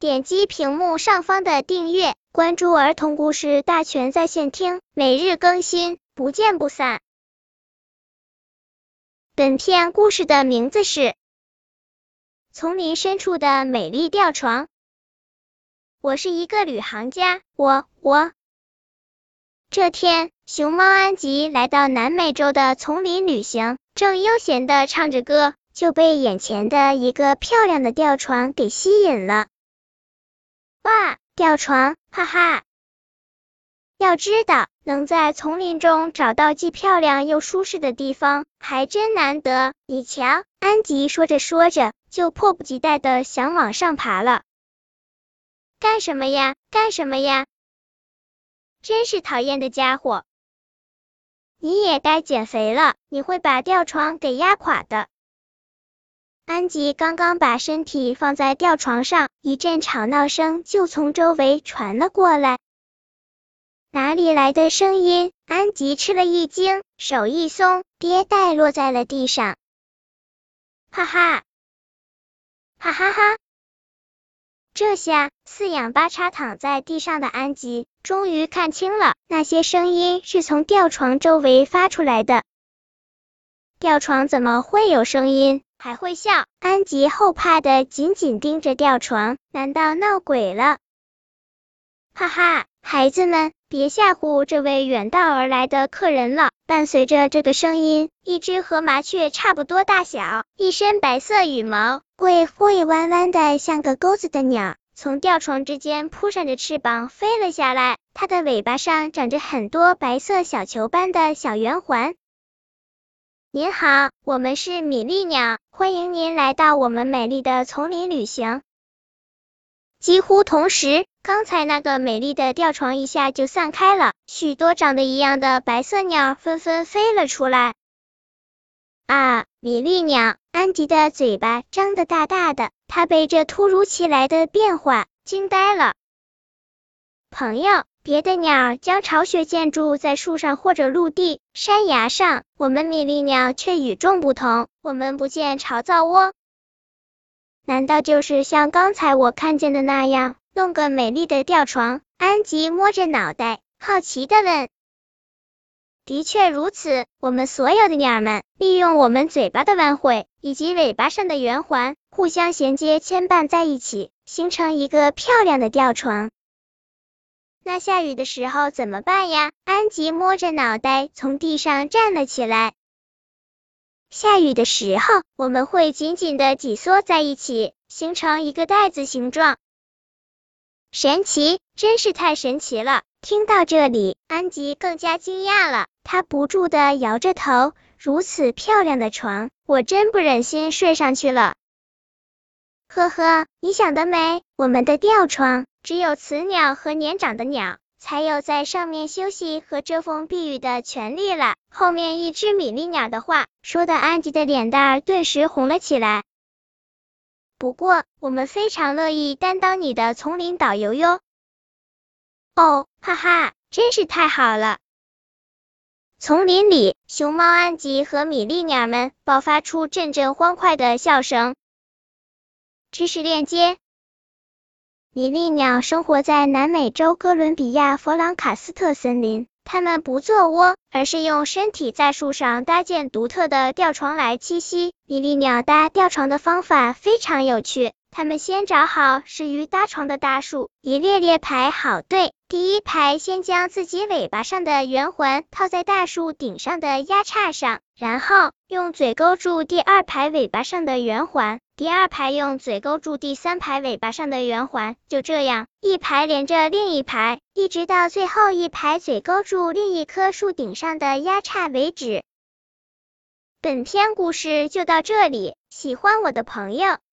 点击屏幕上方的订阅，关注儿童故事大全在线听，每日更新，不见不散。本片故事的名字是《丛林深处的美丽吊床》。我是一个旅行家，我我。这天，熊猫安吉来到南美洲的丛林旅行，正悠闲的唱着歌。就被眼前的一个漂亮的吊床给吸引了。哇，吊床，哈哈！要知道，能在丛林中找到既漂亮又舒适的地方，还真难得。你瞧，安吉说着说着，就迫不及待的想往上爬了。干什么呀？干什么呀？真是讨厌的家伙！你也该减肥了，你会把吊床给压垮的。安吉刚刚把身体放在吊床上，一阵吵闹声就从周围传了过来。哪里来的声音？安吉吃了一惊，手一松，跌带落在了地上。哈哈，哈哈哈！这下四仰八叉躺在地上的安吉，终于看清了，那些声音是从吊床周围发出来的。吊床怎么会有声音？还会笑，安吉后怕的紧紧盯着吊床，难道闹鬼了？哈哈，孩子们，别吓唬这位远道而来的客人了。伴随着这个声音，一只和麻雀差不多大小，一身白色羽毛，会会弯弯的像个钩子的鸟，从吊床之间扑扇着翅膀飞了下来。它的尾巴上长着很多白色小球般的小圆环。您好，我们是米粒鸟，欢迎您来到我们美丽的丛林旅行。几乎同时，刚才那个美丽的吊床一下就散开了，许多长得一样的白色鸟纷纷飞了出来。啊，米粒鸟，安迪的嘴巴张得大大的，他被这突如其来的变化惊呆了。朋友。别的鸟将巢穴建筑在树上或者陆地、山崖上，我们米粒鸟却与众不同。我们不建巢造窝，难道就是像刚才我看见的那样，弄个美丽的吊床？安吉摸着脑袋，好奇的问。的确如此，我们所有的鸟们利用我们嘴巴的弯会以及尾巴上的圆环，互相衔接牵绊在一起，形成一个漂亮的吊床。那下雨的时候怎么办呀？安吉摸着脑袋从地上站了起来。下雨的时候，我们会紧紧的挤缩在一起，形成一个袋子形状。神奇，真是太神奇了！听到这里，安吉更加惊讶了，他不住的摇着头。如此漂亮的床，我真不忍心睡上去了。呵呵，你想得美，我们的吊床。只有雌鸟和年长的鸟才有在上面休息和遮风避雨的权利了。后面一只米粒鸟的话，说的安吉的脸蛋儿顿时红了起来。不过，我们非常乐意担当你的丛林导游哟。哦，哈哈，真是太好了！丛林里，熊猫安吉和米粒鸟们爆发出阵阵欢快的笑声。知识链接。米粒鸟生活在南美洲哥伦比亚佛朗卡斯特森林，它们不做窝，而是用身体在树上搭建独特的吊床来栖息。米粒鸟搭吊床的方法非常有趣，他们先找好适于搭床的大树，一列列排好队。第一排先将自己尾巴上的圆环套在大树顶上的压叉上，然后用嘴勾住第二排尾巴上的圆环。第二排用嘴勾住第三排尾巴上的圆环，就这样一排连着另一排，一直到最后一排嘴勾住另一棵树顶上的压叉为止。本篇故事就到这里，喜欢我的朋友